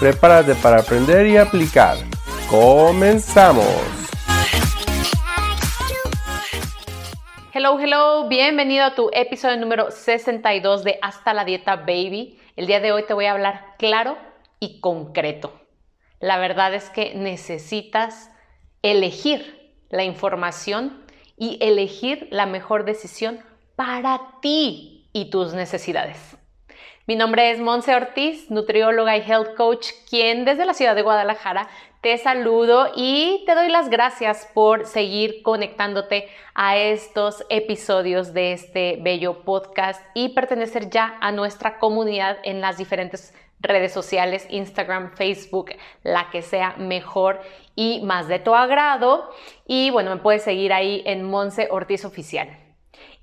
Prepárate para aprender y aplicar. ¡Comenzamos! Hello, hello, bienvenido a tu episodio número 62 de Hasta la Dieta Baby. El día de hoy te voy a hablar claro y concreto. La verdad es que necesitas elegir la información y elegir la mejor decisión para ti y tus necesidades. Mi nombre es Monse Ortiz, nutrióloga y health coach, quien desde la ciudad de Guadalajara te saludo y te doy las gracias por seguir conectándote a estos episodios de este bello podcast y pertenecer ya a nuestra comunidad en las diferentes redes sociales, Instagram, Facebook, la que sea mejor y más de tu agrado. Y bueno, me puedes seguir ahí en Monse Ortiz Oficial.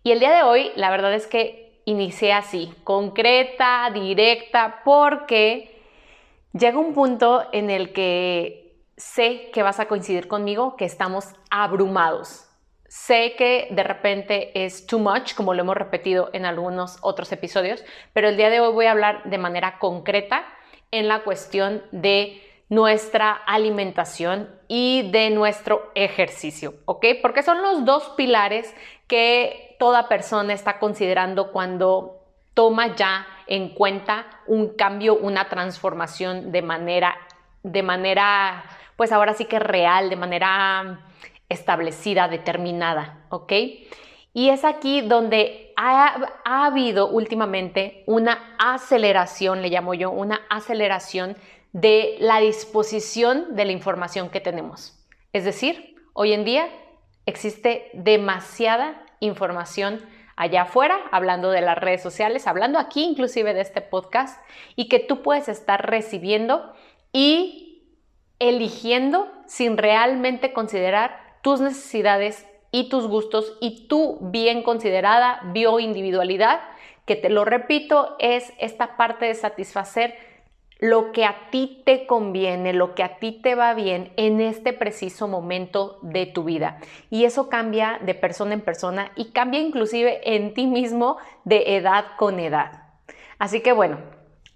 Y el día de hoy, la verdad es que inicié así, concreta, directa, porque llega un punto en el que sé que vas a coincidir conmigo, que estamos abrumados Sé que de repente es too much, como lo hemos repetido en algunos otros episodios, pero el día de hoy voy a hablar de manera concreta en la cuestión de nuestra alimentación y de nuestro ejercicio, ¿ok? Porque son los dos pilares que toda persona está considerando cuando toma ya en cuenta un cambio, una transformación de manera, de manera, pues ahora sí que real, de manera establecida, determinada, ¿ok? Y es aquí donde ha, ha, habido últimamente una aceleración, le llamo yo, una aceleración de la disposición de la información que tenemos. Es decir, hoy en día existe demasiada información allá afuera, hablando de las redes sociales, hablando aquí inclusive de este podcast, y que tú puedes estar recibiendo y eligiendo sin realmente considerar tus necesidades y tus gustos y tu bien considerada bioindividualidad, que te lo repito, es esta parte de satisfacer lo que a ti te conviene, lo que a ti te va bien en este preciso momento de tu vida. Y eso cambia de persona en persona y cambia inclusive en ti mismo de edad con edad. Así que bueno,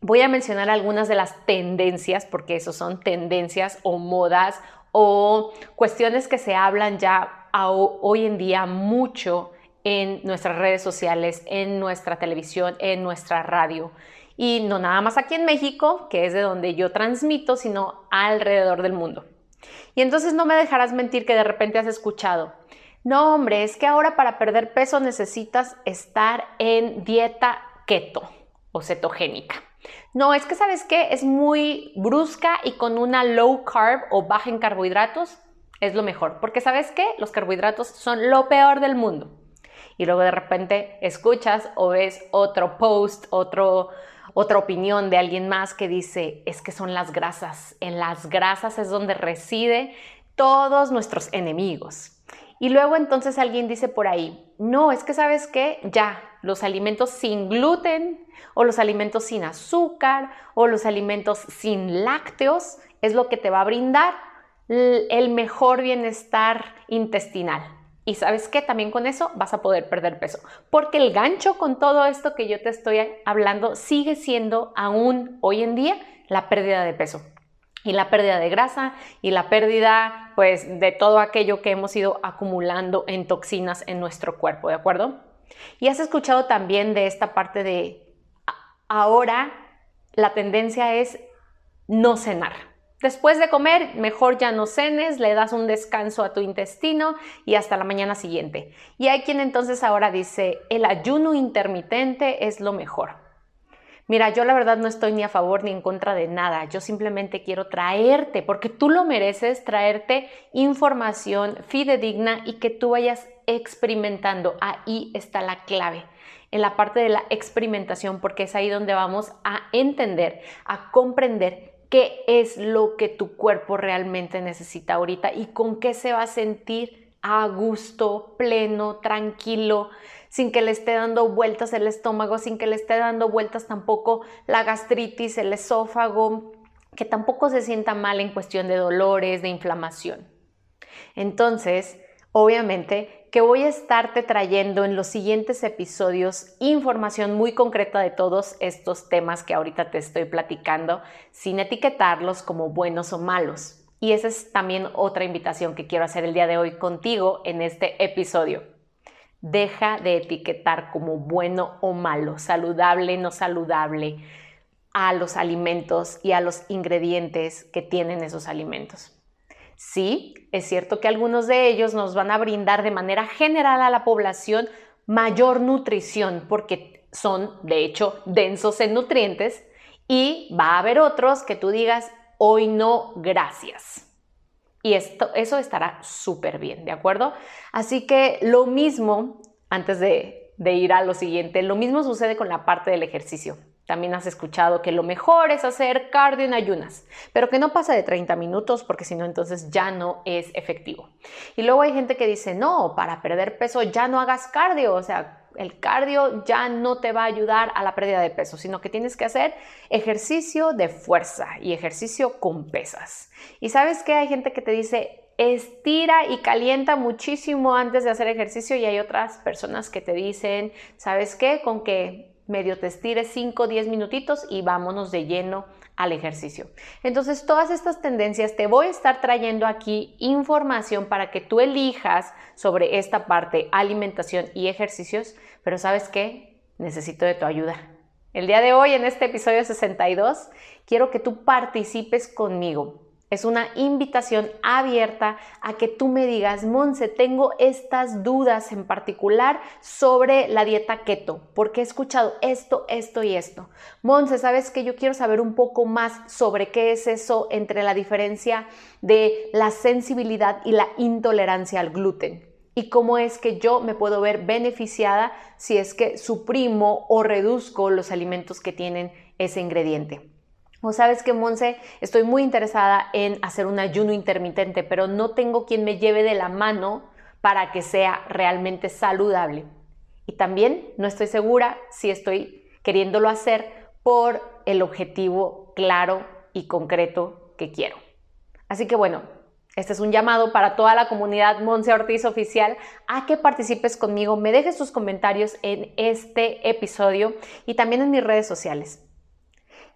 voy a mencionar algunas de las tendencias, porque eso son tendencias o modas o cuestiones que se hablan ya hoy en día mucho en nuestras redes sociales, en nuestra televisión, en nuestra radio. Y no nada más aquí en México, que es de donde yo transmito, sino alrededor del mundo. Y entonces no me dejarás mentir que de repente has escuchado, no hombre, es que ahora para perder peso necesitas estar en dieta keto o cetogénica. No, es que sabes qué, es muy brusca y con una low carb o baja en carbohidratos es lo mejor, porque sabes qué, los carbohidratos son lo peor del mundo. Y luego de repente escuchas o ves otro post, otro, otra opinión de alguien más que dice, es que son las grasas, en las grasas es donde reside todos nuestros enemigos. Y luego entonces alguien dice por ahí, no, es que sabes qué, ya, los alimentos sin gluten o los alimentos sin azúcar o los alimentos sin lácteos es lo que te va a brindar el mejor bienestar intestinal. Y sabes qué, también con eso vas a poder perder peso. Porque el gancho con todo esto que yo te estoy hablando sigue siendo aún hoy en día la pérdida de peso y la pérdida de grasa y la pérdida pues de todo aquello que hemos ido acumulando en toxinas en nuestro cuerpo, ¿de acuerdo? Y has escuchado también de esta parte de ahora la tendencia es no cenar. Después de comer, mejor ya no cenes, le das un descanso a tu intestino y hasta la mañana siguiente. Y hay quien entonces ahora dice, el ayuno intermitente es lo mejor. Mira, yo la verdad no estoy ni a favor ni en contra de nada. Yo simplemente quiero traerte, porque tú lo mereces, traerte información fidedigna y que tú vayas experimentando. Ahí está la clave, en la parte de la experimentación, porque es ahí donde vamos a entender, a comprender qué es lo que tu cuerpo realmente necesita ahorita y con qué se va a sentir a gusto, pleno, tranquilo, sin que le esté dando vueltas el estómago, sin que le esté dando vueltas tampoco la gastritis, el esófago, que tampoco se sienta mal en cuestión de dolores, de inflamación. Entonces, obviamente que voy a estarte trayendo en los siguientes episodios información muy concreta de todos estos temas que ahorita te estoy platicando, sin etiquetarlos como buenos o malos. Y esa es también otra invitación que quiero hacer el día de hoy contigo en este episodio. Deja de etiquetar como bueno o malo, saludable, no saludable a los alimentos y a los ingredientes que tienen esos alimentos. Sí, es cierto que algunos de ellos nos van a brindar de manera general a la población mayor nutrición porque son, de hecho, densos en nutrientes y va a haber otros que tú digas, hoy no, gracias. Y esto, eso estará súper bien, ¿de acuerdo? Así que lo mismo, antes de, de ir a lo siguiente, lo mismo sucede con la parte del ejercicio. También has escuchado que lo mejor es hacer cardio en ayunas, pero que no pasa de 30 minutos porque si no entonces ya no es efectivo. Y luego hay gente que dice, no, para perder peso ya no hagas cardio, o sea, el cardio ya no te va a ayudar a la pérdida de peso, sino que tienes que hacer ejercicio de fuerza y ejercicio con pesas. Y sabes que hay gente que te dice, estira y calienta muchísimo antes de hacer ejercicio y hay otras personas que te dicen, ¿sabes qué? Con que medio te estires 5 o 10 minutitos y vámonos de lleno al ejercicio. Entonces, todas estas tendencias te voy a estar trayendo aquí información para que tú elijas sobre esta parte, alimentación y ejercicios, pero ¿sabes qué? Necesito de tu ayuda. El día de hoy, en este episodio 62, quiero que tú participes conmigo. Es una invitación abierta a que tú me digas, Monse, tengo estas dudas en particular sobre la dieta keto, porque he escuchado esto, esto y esto. Monse, sabes que yo quiero saber un poco más sobre qué es eso entre la diferencia de la sensibilidad y la intolerancia al gluten y cómo es que yo me puedo ver beneficiada si es que suprimo o reduzco los alimentos que tienen ese ingrediente. Sabes que, Monse, estoy muy interesada en hacer un ayuno intermitente, pero no tengo quien me lleve de la mano para que sea realmente saludable. Y también no estoy segura si estoy queriéndolo hacer por el objetivo claro y concreto que quiero. Así que bueno, este es un llamado para toda la comunidad Monse Ortiz oficial a que participes conmigo, me dejes tus comentarios en este episodio y también en mis redes sociales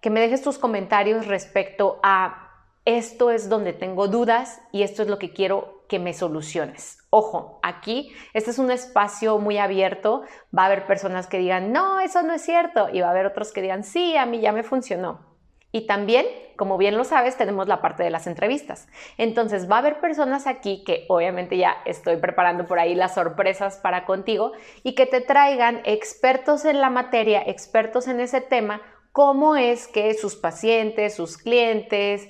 que me dejes tus comentarios respecto a esto es donde tengo dudas y esto es lo que quiero que me soluciones. Ojo, aquí este es un espacio muy abierto. Va a haber personas que digan, no, eso no es cierto. Y va a haber otros que digan, sí, a mí ya me funcionó. Y también, como bien lo sabes, tenemos la parte de las entrevistas. Entonces va a haber personas aquí que obviamente ya estoy preparando por ahí las sorpresas para contigo y que te traigan expertos en la materia, expertos en ese tema cómo es que sus pacientes, sus clientes,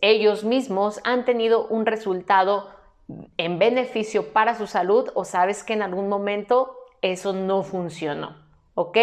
ellos mismos han tenido un resultado en beneficio para su salud o sabes que en algún momento eso no funcionó. ¿Ok?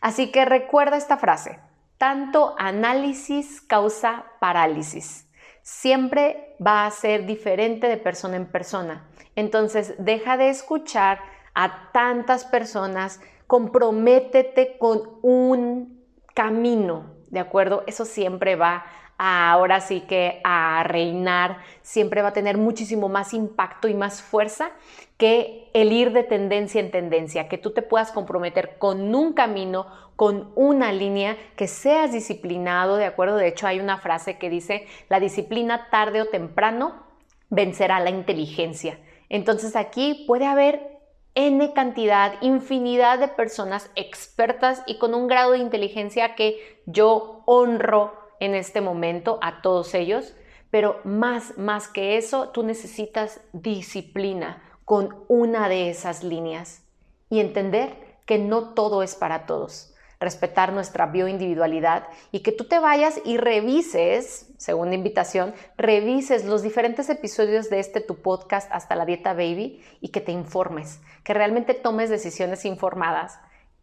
Así que recuerda esta frase. Tanto análisis causa parálisis. Siempre va a ser diferente de persona en persona. Entonces, deja de escuchar a tantas personas, comprométete con un camino, ¿de acuerdo? Eso siempre va a, ahora sí que a reinar, siempre va a tener muchísimo más impacto y más fuerza que el ir de tendencia en tendencia, que tú te puedas comprometer con un camino, con una línea, que seas disciplinado, ¿de acuerdo? De hecho, hay una frase que dice, la disciplina tarde o temprano vencerá la inteligencia. Entonces aquí puede haber N cantidad, infinidad de personas expertas y con un grado de inteligencia que yo honro en este momento a todos ellos, pero más, más que eso, tú necesitas disciplina con una de esas líneas y entender que no todo es para todos respetar nuestra bioindividualidad y que tú te vayas y revises, segunda invitación, revises los diferentes episodios de este tu podcast hasta la dieta baby y que te informes, que realmente tomes decisiones informadas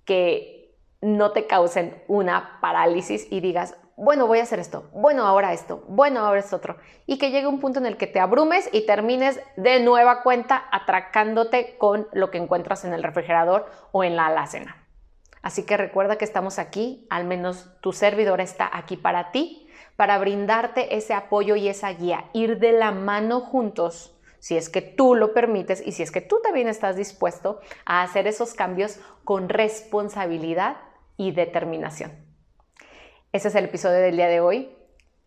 que no te causen una parálisis y digas, bueno, voy a hacer esto, bueno, ahora esto, bueno, ahora esto otro. Y que llegue un punto en el que te abrumes y termines de nueva cuenta atracándote con lo que encuentras en el refrigerador o en la alacena. Así que recuerda que estamos aquí, al menos tu servidor está aquí para ti, para brindarte ese apoyo y esa guía, ir de la mano juntos si es que tú lo permites y si es que tú también estás dispuesto a hacer esos cambios con responsabilidad y determinación. Ese es el episodio del día de hoy.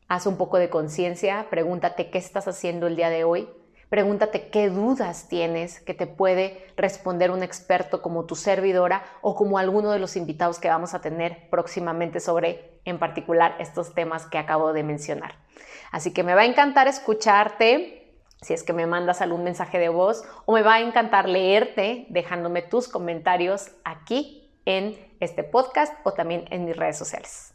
Haz un poco de conciencia, pregúntate qué estás haciendo el día de hoy, pregúntate qué dudas tienes que te puede responder un experto como tu servidora o como alguno de los invitados que vamos a tener próximamente sobre, en particular, estos temas que acabo de mencionar. Así que me va a encantar escucharte, si es que me mandas algún mensaje de voz o me va a encantar leerte dejándome tus comentarios aquí en este podcast o también en mis redes sociales.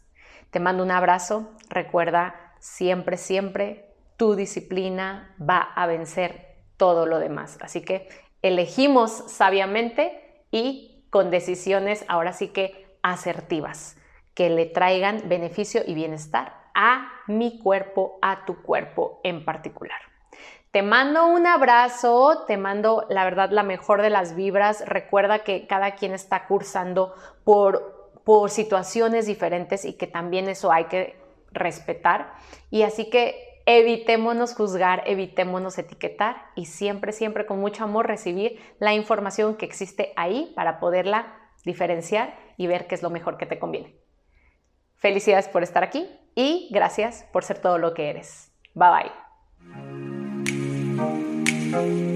Te mando un abrazo, recuerda siempre, siempre, tu disciplina va a vencer todo lo demás. Así que elegimos sabiamente y con decisiones ahora sí que asertivas, que le traigan beneficio y bienestar a mi cuerpo, a tu cuerpo en particular. Te mando un abrazo, te mando la verdad la mejor de las vibras. Recuerda que cada quien está cursando por, por situaciones diferentes y que también eso hay que respetar. Y así que evitémonos juzgar, evitémonos etiquetar y siempre, siempre con mucho amor recibir la información que existe ahí para poderla diferenciar y ver qué es lo mejor que te conviene. Felicidades por estar aquí y gracias por ser todo lo que eres. Bye bye.